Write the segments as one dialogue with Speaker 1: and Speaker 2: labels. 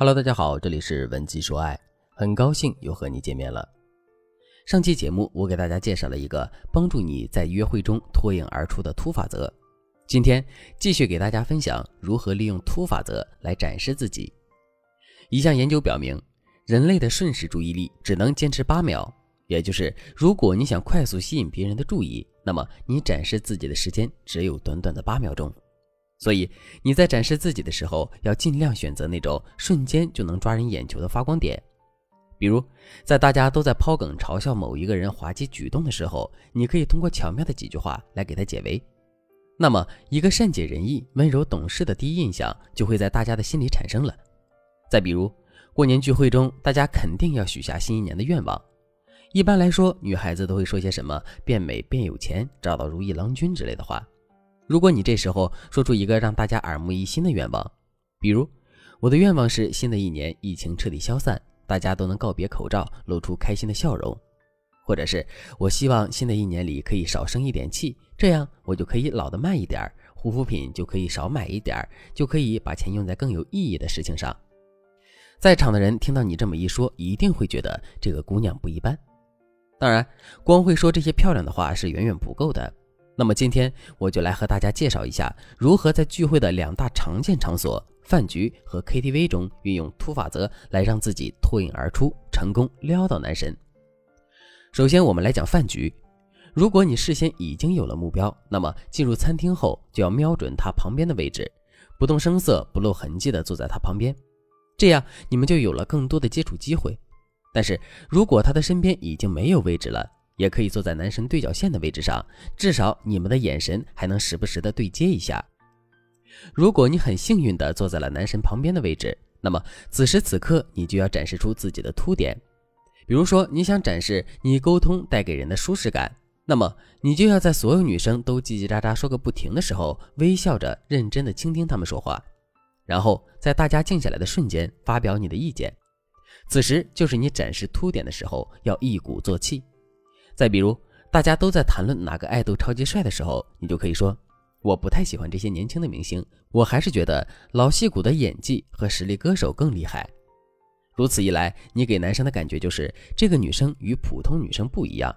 Speaker 1: Hello，大家好，这里是文姬说爱，很高兴又和你见面了。上期节目我给大家介绍了一个帮助你在约会中脱颖而出的突法则，今天继续给大家分享如何利用突法则来展示自己。一项研究表明，人类的瞬时注意力只能坚持八秒，也就是如果你想快速吸引别人的注意，那么你展示自己的时间只有短短的八秒钟。所以你在展示自己的时候，要尽量选择那种瞬间就能抓人眼球的发光点。比如，在大家都在抛梗嘲笑某一个人滑稽举动的时候，你可以通过巧妙的几句话来给他解围。那么，一个善解人意、温柔懂事的第一印象就会在大家的心里产生了。再比如，过年聚会中，大家肯定要许下新一年的愿望。一般来说，女孩子都会说些什么“变美、变有钱、找到如意郎君”之类的话。如果你这时候说出一个让大家耳目一新的愿望，比如我的愿望是新的一年疫情彻底消散，大家都能告别口罩，露出开心的笑容；或者是我希望新的一年里可以少生一点气，这样我就可以老得慢一点，护肤品就可以少买一点，就可以把钱用在更有意义的事情上。在场的人听到你这么一说，一定会觉得这个姑娘不一般。当然，光会说这些漂亮的话是远远不够的。那么今天我就来和大家介绍一下，如何在聚会的两大常见场所——饭局和 KTV 中，运用突法则来让自己脱颖而出，成功撩到男神。首先，我们来讲饭局。如果你事先已经有了目标，那么进入餐厅后就要瞄准他旁边的位置，不动声色、不露痕迹地坐在他旁边，这样你们就有了更多的接触机会。但是如果他的身边已经没有位置了，也可以坐在男神对角线的位置上，至少你们的眼神还能时不时的对接一下。如果你很幸运的坐在了男神旁边的位置，那么此时此刻你就要展示出自己的凸点。比如说，你想展示你沟通带给人的舒适感，那么你就要在所有女生都叽叽喳喳说个不停的时候，微笑着认真的倾听她们说话，然后在大家静下来的瞬间发表你的意见。此时就是你展示凸点的时候，要一鼓作气。再比如，大家都在谈论哪个爱豆超级帅的时候，你就可以说：“我不太喜欢这些年轻的明星，我还是觉得老戏骨的演技和实力歌手更厉害。”如此一来，你给男生的感觉就是这个女生与普通女生不一样，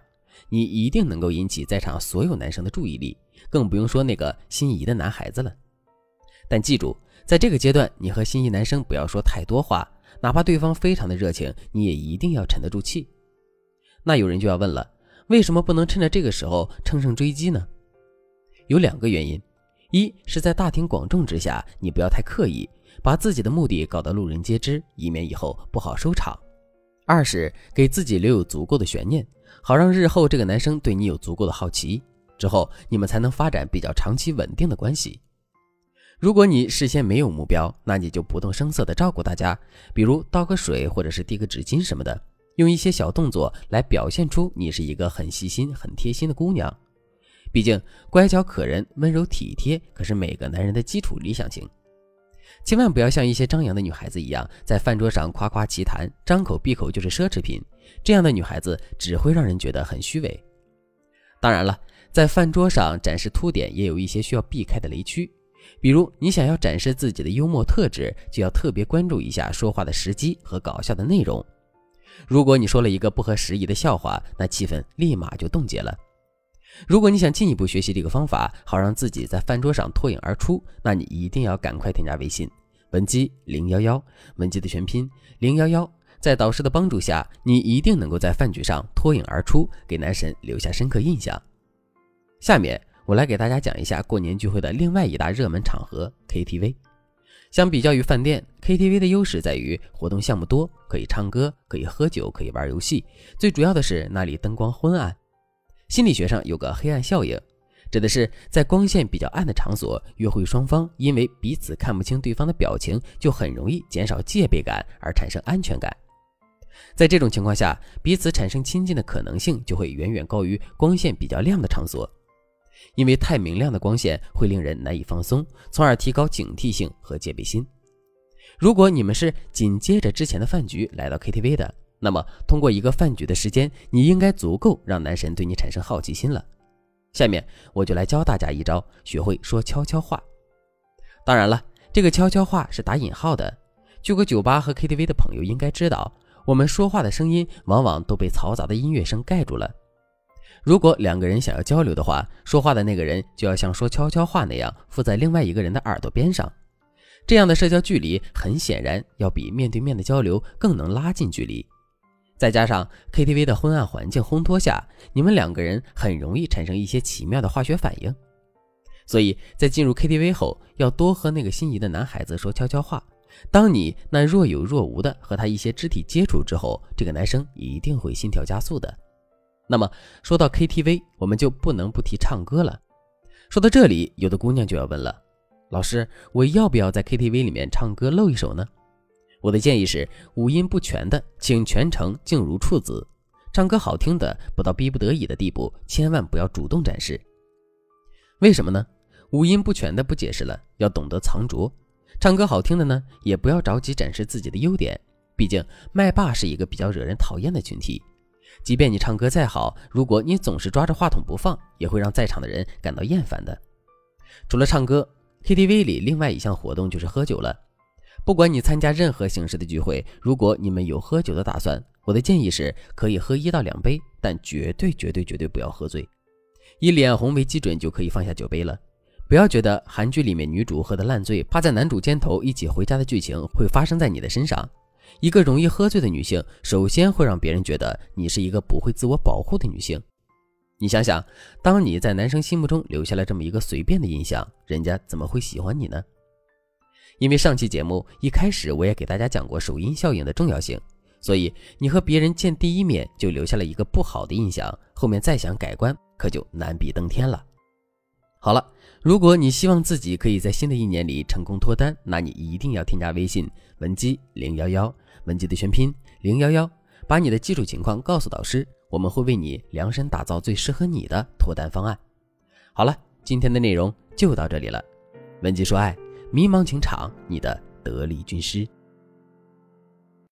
Speaker 1: 你一定能够引起在场所有男生的注意力，更不用说那个心仪的男孩子了。但记住，在这个阶段，你和心仪男生不要说太多话，哪怕对方非常的热情，你也一定要沉得住气。那有人就要问了。为什么不能趁着这个时候乘胜追击呢？有两个原因：一是在大庭广众之下，你不要太刻意，把自己的目的搞得路人皆知，以免以后不好收场；二是给自己留有足够的悬念，好让日后这个男生对你有足够的好奇，之后你们才能发展比较长期稳定的关系。如果你事先没有目标，那你就不动声色地照顾大家，比如倒个水或者是递个纸巾什么的。用一些小动作来表现出你是一个很细心、很贴心的姑娘。毕竟，乖巧可人、温柔体贴可是每个男人的基础理想型。千万不要像一些张扬的女孩子一样，在饭桌上夸夸其谈，张口闭口就是奢侈品。这样的女孩子只会让人觉得很虚伪。当然了，在饭桌上展示凸点也有一些需要避开的雷区，比如你想要展示自己的幽默特质，就要特别关注一下说话的时机和搞笑的内容。如果你说了一个不合时宜的笑话，那气氛立马就冻结了。如果你想进一步学习这个方法，好让自己在饭桌上脱颖而出，那你一定要赶快添加微信文姬零幺幺，文姬的全拼零幺幺。在导师的帮助下，你一定能够在饭局上脱颖而出，给男神留下深刻印象。下面我来给大家讲一下过年聚会的另外一大热门场合 KTV。相比较于饭店，KTV 的优势在于活动项目多，可以唱歌，可以喝酒，可以玩游戏。最主要的是那里灯光昏暗。心理学上有个黑暗效应，指的是在光线比较暗的场所，约会双方因为彼此看不清对方的表情，就很容易减少戒备感而产生安全感。在这种情况下，彼此产生亲近的可能性就会远远高于光线比较亮的场所。因为太明亮的光线会令人难以放松，从而提高警惕性和戒备心。如果你们是紧接着之前的饭局来到 KTV 的，那么通过一个饭局的时间，你应该足够让男神对你产生好奇心了。下面我就来教大家一招，学会说悄悄话。当然了，这个悄悄话是打引号的，去过酒吧和 KTV 的朋友应该知道，我们说话的声音往往都被嘈杂的音乐声盖住了。如果两个人想要交流的话，说话的那个人就要像说悄悄话那样附在另外一个人的耳朵边上，这样的社交距离很显然要比面对面的交流更能拉近距离。再加上 KTV 的昏暗环境烘托下，你们两个人很容易产生一些奇妙的化学反应。所以在进入 KTV 后，要多和那个心仪的男孩子说悄悄话。当你那若有若无的和他一些肢体接触之后，这个男生一定会心跳加速的。那么说到 KTV，我们就不能不提唱歌了。说到这里，有的姑娘就要问了：老师，我要不要在 KTV 里面唱歌露一手呢？我的建议是，五音不全的，请全程静如处子；唱歌好听的，不到逼不得已的地步，千万不要主动展示。为什么呢？五音不全的不解释了，要懂得藏拙。唱歌好听的呢，也不要着急展示自己的优点，毕竟麦霸是一个比较惹人讨厌的群体。即便你唱歌再好，如果你总是抓着话筒不放，也会让在场的人感到厌烦的。除了唱歌，KTV 里另外一项活动就是喝酒了。不管你参加任何形式的聚会，如果你们有喝酒的打算，我的建议是可以喝一到两杯，但绝对绝对绝对不要喝醉。以脸红为基准就可以放下酒杯了。不要觉得韩剧里面女主喝得烂醉，趴在男主肩头一起回家的剧情会发生在你的身上。一个容易喝醉的女性，首先会让别人觉得你是一个不会自我保护的女性。你想想，当你在男生心目中留下了这么一个随便的印象，人家怎么会喜欢你呢？因为上期节目一开始我也给大家讲过首因效应的重要性，所以你和别人见第一面就留下了一个不好的印象，后面再想改观可就难比登天了。好了，如果你希望自己可以在新的一年里成功脱单，那你一定要添加微信文姬零幺幺，文姬的全拼零幺幺，把你的基础情况告诉导师，我们会为你量身打造最适合你的脱单方案。好了，今天的内容就到这里了，文姬说爱，迷茫情场你的得力军师。